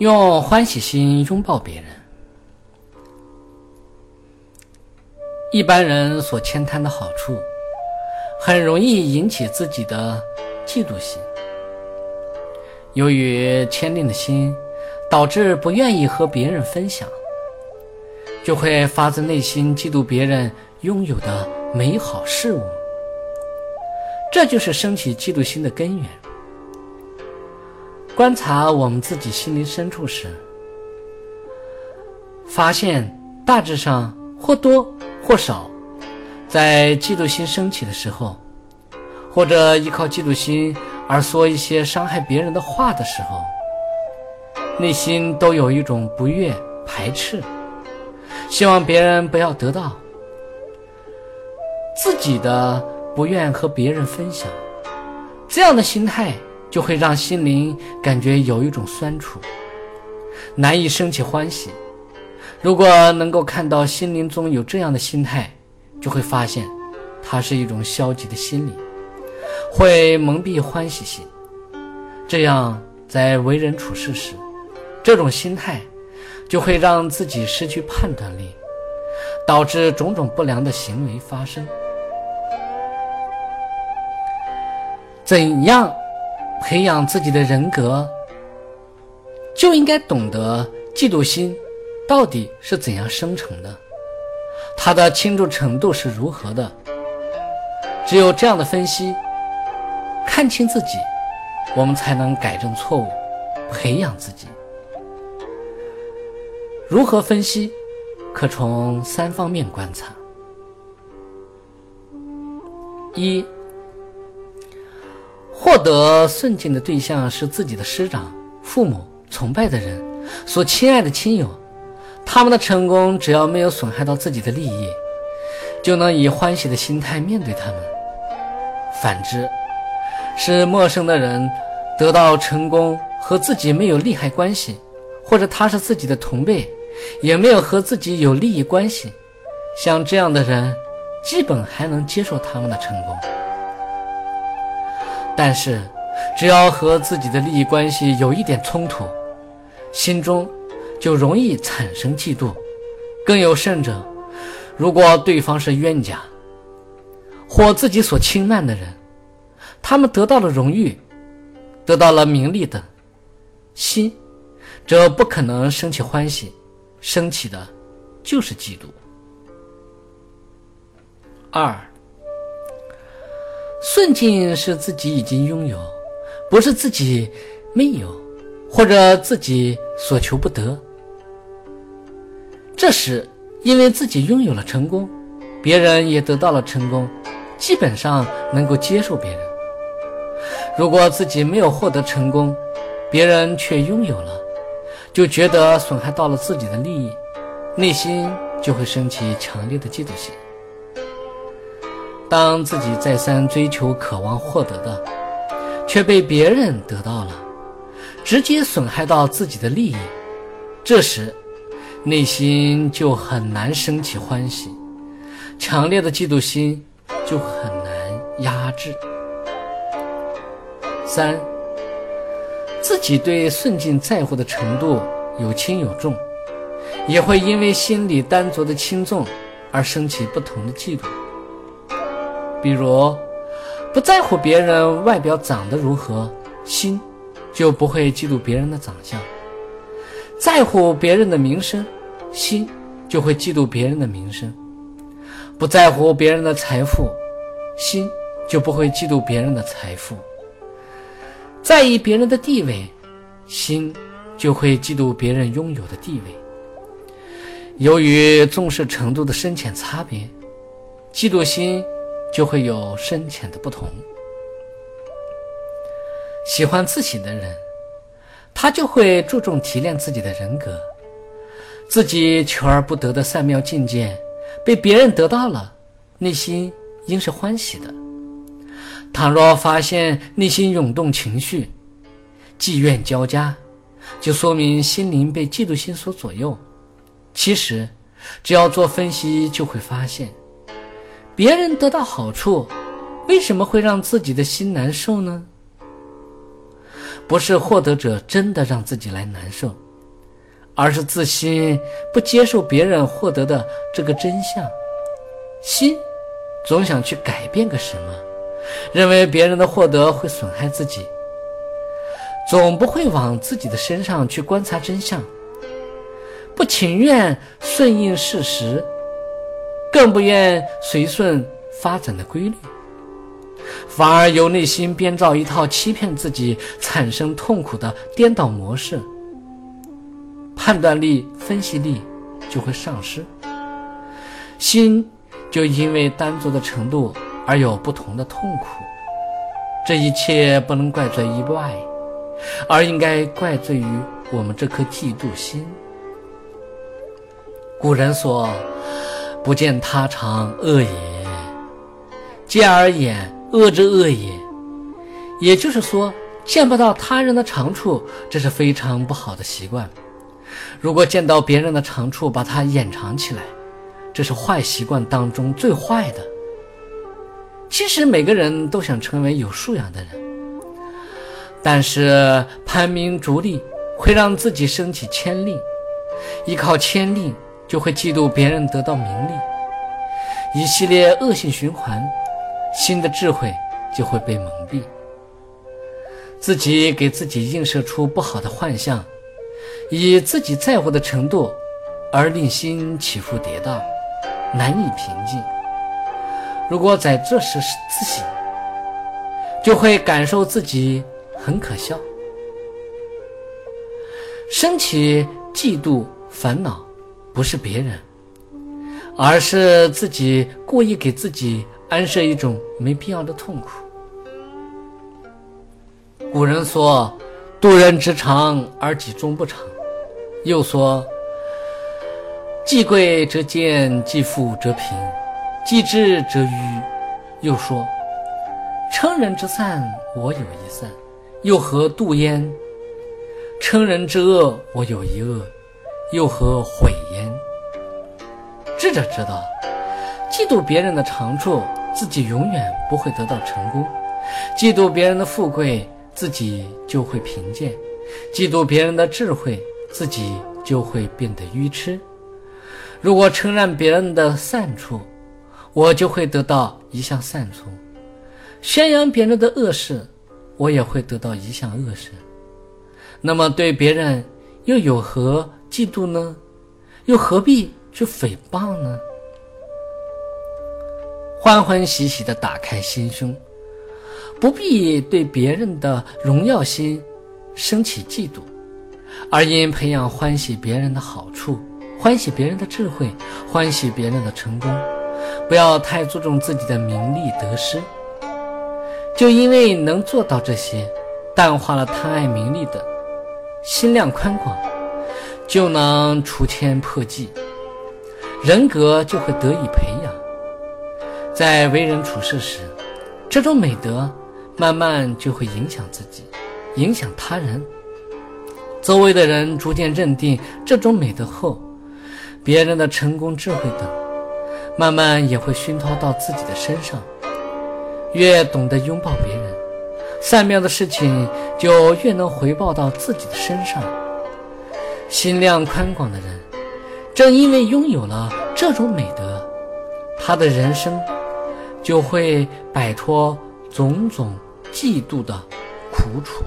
用欢喜心拥抱别人。一般人所牵贪的好处，很容易引起自己的嫉妒心。由于牵吝的心，导致不愿意和别人分享，就会发自内心嫉妒别人拥有的美好事物。这就是升起嫉妒心的根源。观察我们自己心灵深处时，发现大致上或多或少，在嫉妒心升起的时候，或者依靠嫉妒心而说一些伤害别人的话的时候，内心都有一种不悦、排斥，希望别人不要得到自己的，不愿和别人分享，这样的心态。就会让心灵感觉有一种酸楚，难以升起欢喜。如果能够看到心灵中有这样的心态，就会发现，它是一种消极的心理，会蒙蔽欢喜心。这样在为人处事时，这种心态就会让自己失去判断力，导致种种不良的行为发生。怎样？培养自己的人格，就应该懂得嫉妒心到底是怎样生成的，它的轻重程度是如何的。只有这样的分析，看清自己，我们才能改正错误，培养自己。如何分析？可从三方面观察：一。获得顺境的对象是自己的师长、父母、崇拜的人、所亲爱的亲友，他们的成功只要没有损害到自己的利益，就能以欢喜的心态面对他们。反之，是陌生的人得到成功和自己没有利害关系，或者他是自己的同辈，也没有和自己有利益关系，像这样的人，基本还能接受他们的成功。但是，只要和自己的利益关系有一点冲突，心中就容易产生嫉妒。更有甚者，如果对方是冤家或自己所轻慢的人，他们得到了荣誉，得到了名利等，心则不可能升起欢喜，升起的就是嫉妒。二。顺境是自己已经拥有，不是自己没有，或者自己所求不得。这时，因为自己拥有了成功，别人也得到了成功，基本上能够接受别人。如果自己没有获得成功，别人却拥有了，就觉得损害到了自己的利益，内心就会升起强烈的嫉妒心。当自己再三追求、渴望获得的，却被别人得到了，直接损害到自己的利益，这时内心就很难升起欢喜，强烈的嫉妒心就很难压制。三，自己对顺境在乎的程度有轻有重，也会因为心里单着的轻重而升起不同的嫉妒。比如，不在乎别人外表长得如何，心就不会嫉妒别人的长相；在乎别人的名声，心就会嫉妒别人的名声；不在乎别人的财富，心就不会嫉妒别人的财富；在意别人的地位，心就会嫉妒别人拥有的地位。由于重视程度的深浅差别，嫉妒心。就会有深浅的不同。喜欢自省的人，他就会注重提炼自己的人格，自己求而不得的善妙境界被别人得到了，内心应是欢喜的。倘若发现内心涌动情绪，忌怨交加，就说明心灵被嫉妒心所左右。其实，只要做分析，就会发现。别人得到好处，为什么会让自己的心难受呢？不是获得者真的让自己来难受，而是自心不接受别人获得的这个真相，心总想去改变个什么，认为别人的获得会损害自己，总不会往自己的身上去观察真相，不情愿顺应事实，更不愿随顺发展的规律。反而由内心编造一套欺骗自己、产生痛苦的颠倒模式，判断力、分析力就会丧失，心就因为单足的程度而有不同的痛苦。这一切不能怪罪意外，而应该怪罪于我们这颗嫉妒心。古人说：“不见他长恶也，见而言。”恶之恶也，也就是说，见不到他人的长处，这是非常不好的习惯。如果见到别人的长处，把它掩藏起来，这是坏习惯当中最坏的。其实每个人都想成为有素养的人，但是攀名逐利会让自己升起谦令，依靠谦令就会嫉妒别人得到名利，一系列恶性循环。心的智慧就会被蒙蔽，自己给自己映射出不好的幻象，以自己在乎的程度而令心起伏跌宕，难以平静。如果在这时自省，就会感受自己很可笑。升起嫉妒烦恼，不是别人，而是自己故意给自己。安设一种没必要的痛苦。古人说：“渡人之长而己终不长。”又说：“既贵则贱，既富则贫，既智则愚。”又说：“称人之善，我有一善，又何度焉？称人之恶，我有一恶，又何悔焉？”智者知道，嫉妒别人的长处。自己永远不会得到成功，嫉妒别人的富贵，自己就会贫贱；嫉妒别人的智慧，自己就会变得愚痴。如果承认别人的善处，我就会得到一项善处；宣扬别人的恶事，我也会得到一项恶事。那么对别人又有何嫉妒呢？又何必去诽谤呢？欢欢喜喜地打开心胸，不必对别人的荣耀心升起嫉妒，而因培养欢喜别人的好处，欢喜别人的智慧，欢喜别人的成功，不要太注重自己的名利得失。就因为能做到这些，淡化了贪爱名利的心量宽广，就能除谦破纪，人格就会得以培养。在为人处事时，这种美德慢慢就会影响自己，影响他人。周围的人逐渐认定这种美德后，别人的成功、智慧等，慢慢也会熏陶到自己的身上。越懂得拥抱别人，善妙的事情就越能回报到自己的身上。心量宽广的人，正因为拥有了这种美德，他的人生。就会摆脱种种嫉妒的苦楚。